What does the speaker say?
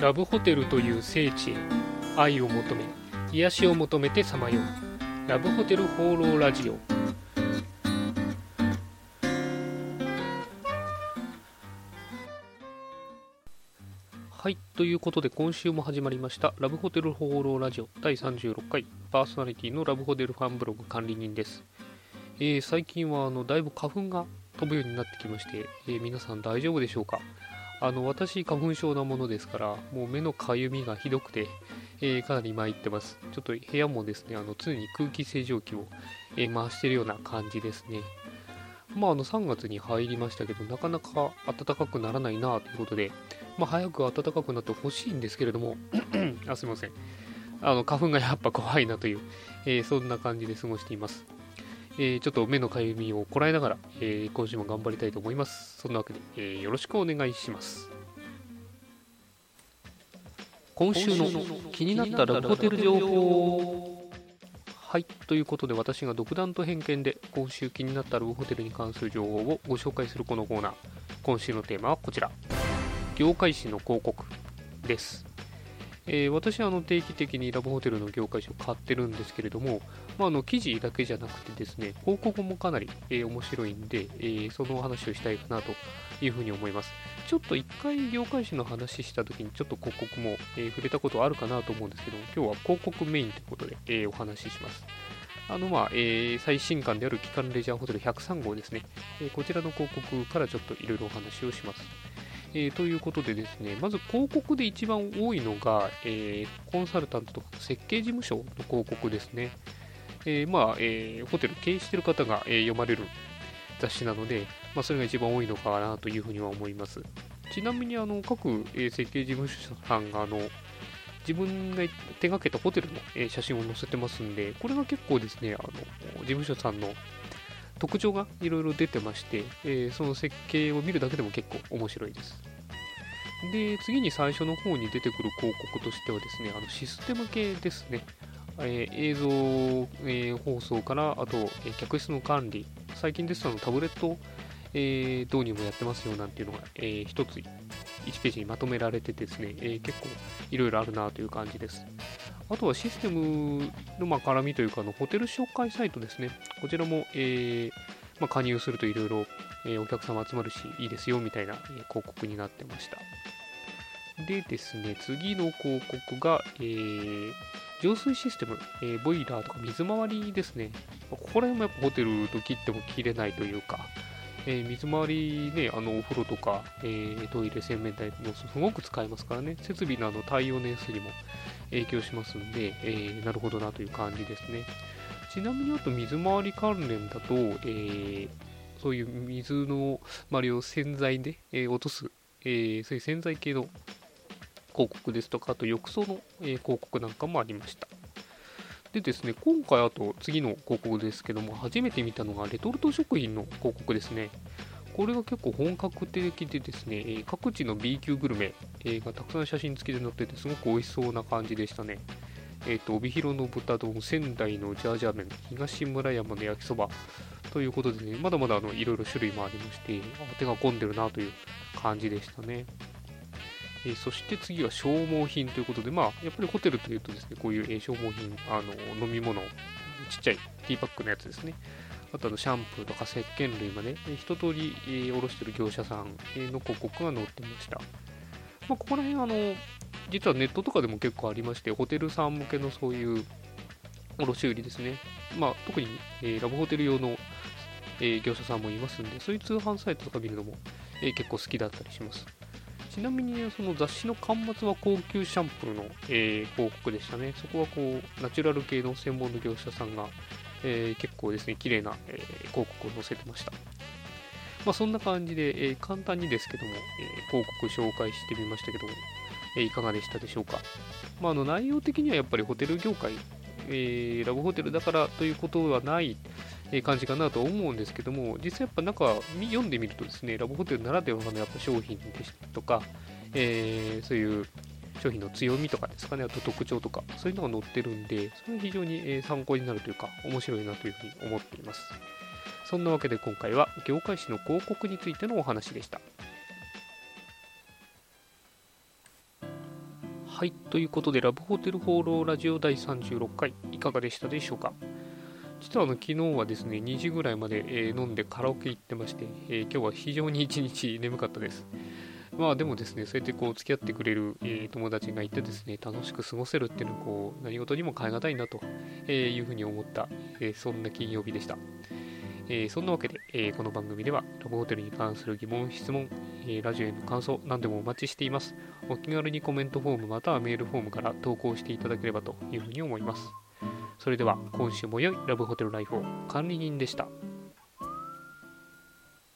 ラブホテルという聖地へ愛を求め癒しを求めてさまよう。ラブホテル放浪ラジオ。はいということで今週も始まりましたラブホテル放浪ラジオ第36回。パーソナリティのラブホテルファンブログ管理人です、えー、最近はあのだいぶ花粉が飛ぶようになってきまして、えー、皆さん大丈夫でしょうか？あの私、花粉症なものですから、もう目のかゆみがひどくて、えー、かなり参ってます。ちょっと部屋もですね、あの常に空気清浄機を、えー、回してるような感じですね。まあ、あの3月に入りましたけど、なかなか暖かくならないなということで、まあ、早く暖かくなってほしいんですけれども あ、すいません。あの花粉がやっぱ怖いなという、えー、そんな感じで過ごしています。えー、ちょっと目のかゆみをこらえながら、えー、今週も頑張りたいと思います。そんなわけで、えー、よろしくお願いします。今週の気になったラブホテル情報はい、ということで私が独断と偏見で今週気になったラブホテルに関する情報をご紹介するこのコーナー。今週のテーマはこちら。業界誌の広告です。えー、私はあの定期的にラブホテルの業界誌を買ってるんですけれども、まあ、あの記事だけじゃなくてですね、広告もかなり、えー、面白いんで、えー、そのお話をしたいかなというふうに思います。ちょっと一回業界誌の話した時にちょっと広告も、え触れたことあるかなと思うんですけども、今日は広告メインということで、えお話しします。あの、まあ、えー、最新刊である機関レジャーホテル103号ですね。え、こちらの広告からちょっといろいろお話をします。えー、ということでですね、まず広告で一番多いのが、えー、コンサルタントとか設計事務所の広告ですね。えー、まあ、えホテル経営している方が、え読まれる雑誌なので、まあ、それが一番多いのかなというふうには思います。ちなみに、あの、各、え設計事務所さんが、あの、自分が手がけたホテルの、え写真を載せてますんで、これが結構ですね、あの、事務所さんの特徴がいろいろ出てまして、えー、その設計を見るだけでも結構面白いです。で、次に最初の方に出てくる広告としてはですね、あのシステム系ですね。えー、映像、えー、放送から、あと、え、客室の管理、最近ですとタブレット、え導入もやってますよなんていうのが、え一つ1ページにまとめられてですね、え結構いろいろあるなという感じです。あとはシステムのま絡みというかの、ホテル紹介サイトですね。こちらも、えー、まあ、加入するといろいろお客様集まるし、いいですよみたいな、広告になってました。でですね、次の広告が、えー、浄水システム、えー、ボイラーとか水回りですね。ここら辺もやっぱホテルと切っても切れないというか、えー、水回りね、あのお風呂とか、えー、トイレ、洗面台もすごく使えますからね、設備のあの耐用年数にも影響しますんで、えー、なるほどなという感じですね。ちなみにあと水回り関連だと、えそういう水の周りを洗剤で、え落とす、えそういう洗剤系の広告ですとか、あと浴槽の、え広告なんかもありました。でですね、今回あと次の広告ですけども、初めて見たのがレトルト食品の広告ですね。これが結構本格的でですね、え各地の B 級グルメ、がたくさん写真付きで載ってて、すごく美味しそうな感じでしたね。えっ、ー、と、帯広の豚丼、仙台のジャージャー麺、東村山の焼きそばということでね、まだまだあのいろいろ種類もありまして、手が込んでるなという感じでしたね。えー、そして次は消耗品ということで、まあ、やっぱりホテルというとですね、こういう、え消耗品、あの飲み物、ちっちゃいティーパックのやつですね。あとあのシャンプーとか石鹸類まで、え一通り、えー、卸してる業者さんの広告が載ってました。まあ、ここら辺あの、実はネットとかでも結構ありまして、ホテルさん向けのそういう卸売りですね。まあ、特に、えー、ラブホテル用の、えー、業者さんもいますんで、そういう通販サイトとか見るのも、えー、結構好きだったりします。ちなみにその雑誌の巻末は高級シャンプーの、えー、広告でしたね。そこはこうナチュラル系の専門の業者さんが、えー、結構ですね、綺麗な、えー、広告を載せてました。まあ、そんな感じで、えー、簡単にですけども、え広告紹介してみましたけども、えいかがでしたでしょうか。まあ、あの内容的にはやっぱりホテル業界、えラブホテルだからということはない感じかなと思うんですけども、実際やっぱなんか読んでみるとですね、ラブホテルならではのやっぱ商品ですとか、えー、そういう商品の強みとかですかね、あと特徴とか、そういうのが載ってるんで、それ非常に参考になるというか、面白いなというふうに思っています。そんなわけで今回は業界誌の広告についてのお話でした。はい、ということで、ラブホテル放浪ラジオ第36回、いかがでしたでしょうか？実はあの昨日はですね、2時ぐらいまで、え飲んでカラオケ行ってまして、えー今日は非常に一日眠かったです。まあでもですね、そうやってこう付き合ってくれる、え友達がいてですね、楽しく過ごせるっていうのはこう何事にも変え難いなとえいうふうに思った、えそんな金曜日でした。えそんなわけで、えーこの番組ではラブホテルに関する疑問、質問、えラジオへの感想、何でもお待ちしています。お気軽にコメントフォームまたはメールフォームから投稿していただければというふうに思います。それでは今週も良いラブホテルライフを管理人でした。